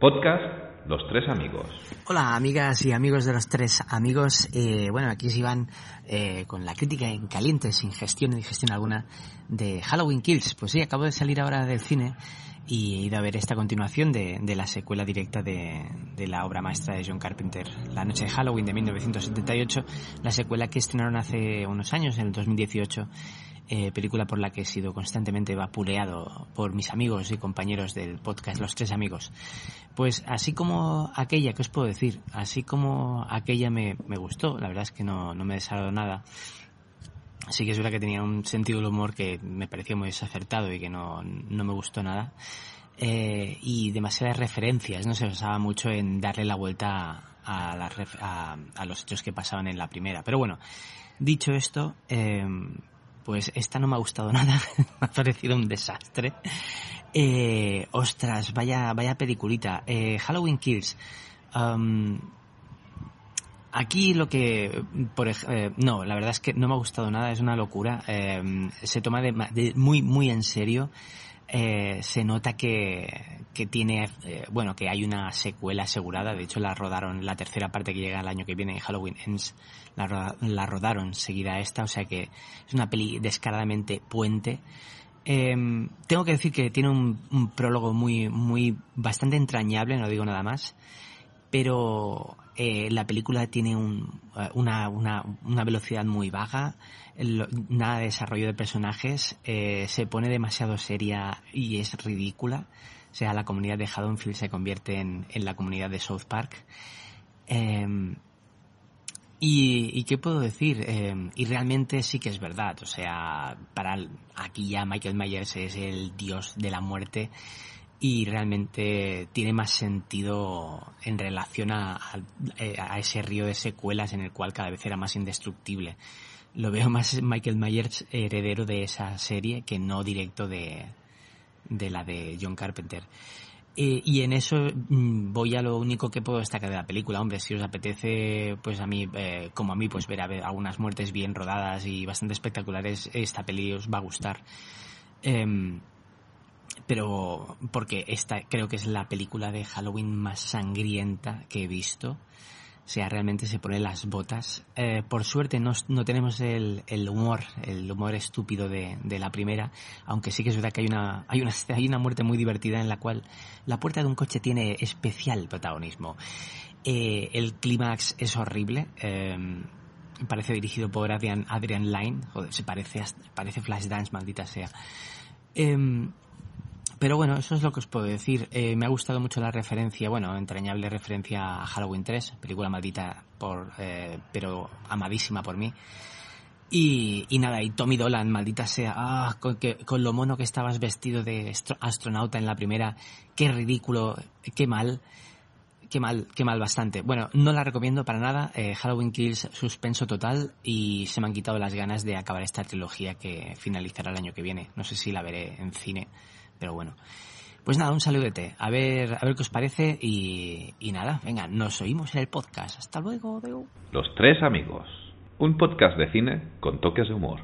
Podcast Los Tres Amigos. Hola amigas y amigos de los Tres Amigos. Eh, bueno, aquí se van eh, con la crítica en caliente, sin gestión ni digestión alguna, de Halloween Kills. Pues sí, acabo de salir ahora del cine y he ido a ver esta continuación de, la secuela directa de, de, la obra maestra de John Carpenter, La Noche de Halloween de 1978, la secuela que estrenaron hace unos años, en el 2018 eh, película por la que he sido constantemente vapuleado por mis amigos y compañeros del podcast Los Tres Amigos. Pues así como aquella, ¿qué os puedo decir? Así como aquella me, me gustó, la verdad es que no, no me desagradó nada. Sí que es verdad que tenía un sentido del humor que me pareció muy desacertado y que no, no me gustó nada. Eh, y demasiadas referencias, no se basaba mucho en darle la vuelta a, a, a, los hechos que pasaban en la primera. Pero bueno, dicho esto, eh, pues esta no me ha gustado nada, me ha parecido un desastre. Eh, ostras, vaya, vaya peliculita. Eh, Halloween Kills. aquí lo que, por eh, no, la verdad es que no me ha gustado nada, es una locura. Em, se toma de, muy, muy en serio. Eh, se nota que, que tiene, eh, bueno, que hay una secuela asegurada. De hecho, la rodaron, la tercera parte que llega el año que viene en Halloween Ends, la, la rodaron seguida a esta. O sea que es una peli descaradamente puente. Em, tengo que decir que tiene un, prólogo muy, muy, bastante entrañable, no digo nada más. Pero eh, la película tiene un, una, una, una velocidad muy baja nada de desarrollo de personajes, eh, se pone demasiado seria y es ridícula. O sea, la comunidad de Haddonfield se convierte en, la comunidad de South Park. Em, y, qué puedo decir? Em, y realmente sí que es verdad. O sea, para aquí ya Michael Myers es el dios de la muerte y realmente tiene más sentido en relación a, a, ese río de secuelas en el cual cada vez era más indestructible lo veo más Michael Myers heredero de esa serie que no directo de, de la de John Carpenter. Eh, y en eso mm, voy a lo único que puedo destacar de la película. Hombre, si os apetece, pues a mí, eh, como a mí, pues ver, a ver algunas muertes bien rodadas y bastante espectaculares, esta peli os va a gustar. Em, pero porque esta creo que es la película de Halloween más sangrienta que he visto. O sea, realmente se pone las botas. Eh, por suerte no, no tenemos el, el, humor, el humor estúpido de, de, la primera, aunque sí que es verdad que hay una, hay, una, hay una muerte muy divertida en la cual la puerta de un coche tiene especial protagonismo. Eh, el clímax es horrible. Eh, parece dirigido por Adrian, Adrian Lyne. Joder, se parece, parece Flashdance, maldita sea. Eh, pero bueno, eso es lo que os puedo decir. Eh, me ha gustado mucho la referencia, bueno, entrañable referencia a Halloween 3, película maldita, por, eh, pero amadísima por mí. Y, y, nada, y Tommy Dolan, maldita sea, ah, con, que, con lo mono que estabas vestido de astronauta en la primera, qué ridículo, qué mal, qué mal, qué mal bastante. Bueno, no la recomiendo para nada, eh, Halloween Kills suspenso total y se me han quitado las ganas de acabar esta trilogía que finalizará el año que viene. No sé si la veré en cine pero bueno. Pues nada, un saludete. A ver, a ver qué os parece y, nada, venga, nos oímos en el podcast. Hasta luego, Deu. Los tres amigos. Un podcast de cine con toques de humor.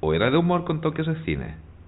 ¿O era de humor con toques de cine?